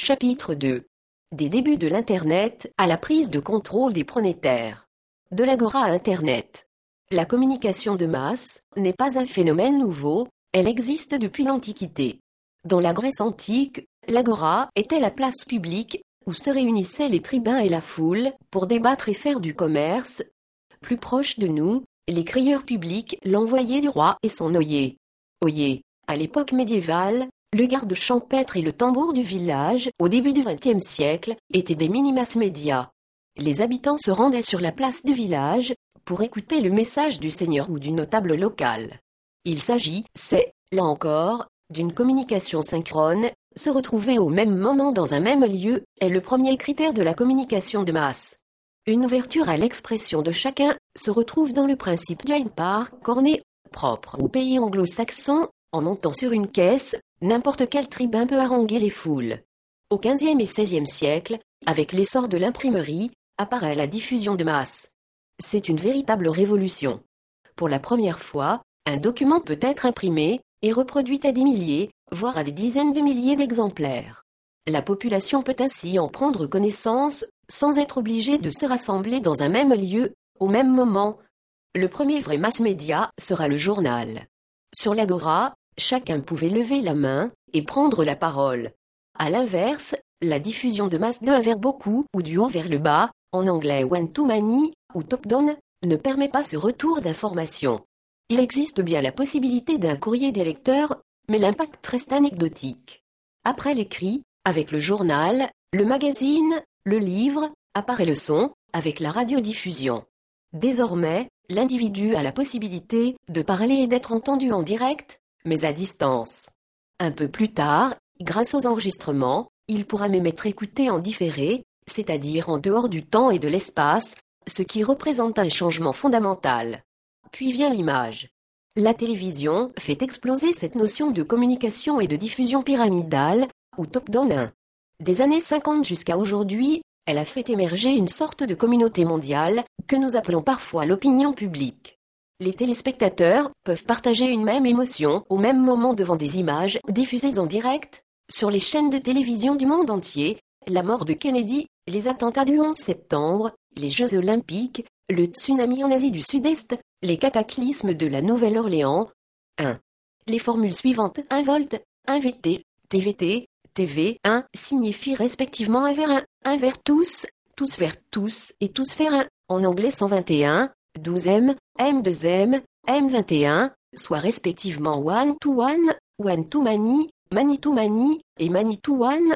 Chapitre 2 Des débuts de l'Internet à la prise de contrôle des pronétaires. De l'agora à Internet. La communication de masse n'est pas un phénomène nouveau, elle existe depuis l'Antiquité. Dans la Grèce antique, l'agora était la place publique où se réunissaient les tribuns et la foule pour débattre et faire du commerce. Plus proche de nous, les crieurs publics l'envoyaient du roi et son oyer. Oyer. À l'époque médiévale, le garde champêtre et le tambour du village, au début du XXe siècle, étaient des minimas médias. Les habitants se rendaient sur la place du village pour écouter le message du seigneur ou du notable local. Il s'agit, c'est, là encore, d'une communication synchrone, se retrouver au même moment dans un même lieu est le premier critère de la communication de masse. Une ouverture à l'expression de chacun se retrouve dans le principe du Park corné, propre au pays anglo-saxon, en montant sur une caisse, n'importe quel tribun peut haranguer les foules. Au XVe et XVIe siècle, avec l'essor de l'imprimerie, apparaît la diffusion de masse. C'est une véritable révolution. Pour la première fois, un document peut être imprimé et reproduit à des milliers, voire à des dizaines de milliers d'exemplaires. La population peut ainsi en prendre connaissance sans être obligée de se rassembler dans un même lieu, au même moment. Le premier vrai mass média sera le journal. Sur l'agora, chacun pouvait lever la main et prendre la parole. À l'inverse, la diffusion de masse d'un vers beaucoup ou du haut vers le bas, en anglais one-to-many ou top-down, ne permet pas ce retour d'information. Il existe bien la possibilité d'un courrier des lecteurs, mais l'impact reste anecdotique. Après l'écrit, avec le journal, le magazine, le livre, apparaît le son, avec la radiodiffusion. Désormais, l'individu a la possibilité de parler et d'être entendu en direct, mais à distance. Un peu plus tard, grâce aux enregistrements, il pourra même être écouté en différé, c'est-à-dire en dehors du temps et de l'espace, ce qui représente un changement fondamental. Puis vient l'image. La télévision fait exploser cette notion de communication et de diffusion pyramidale, ou top-down. Des années 50 jusqu'à aujourd'hui, elle a fait émerger une sorte de communauté mondiale, que nous appelons parfois l'opinion publique. Les téléspectateurs peuvent partager une même émotion au même moment devant des images diffusées en direct, sur les chaînes de télévision du monde entier, la mort de Kennedy, les attentats du 11 septembre, les Jeux olympiques, le tsunami en Asie du Sud-Est, les cataclysmes de la Nouvelle-Orléans. 1. Les formules suivantes 1 volt, 1 VT, TVT, TV 1 signifient respectivement 1 vers 1, 1 vers tous, tous vers tous et tous vers 1, en anglais 121, 12M, M2M, M21, soit respectivement one to one, one to many, many to many et many to one,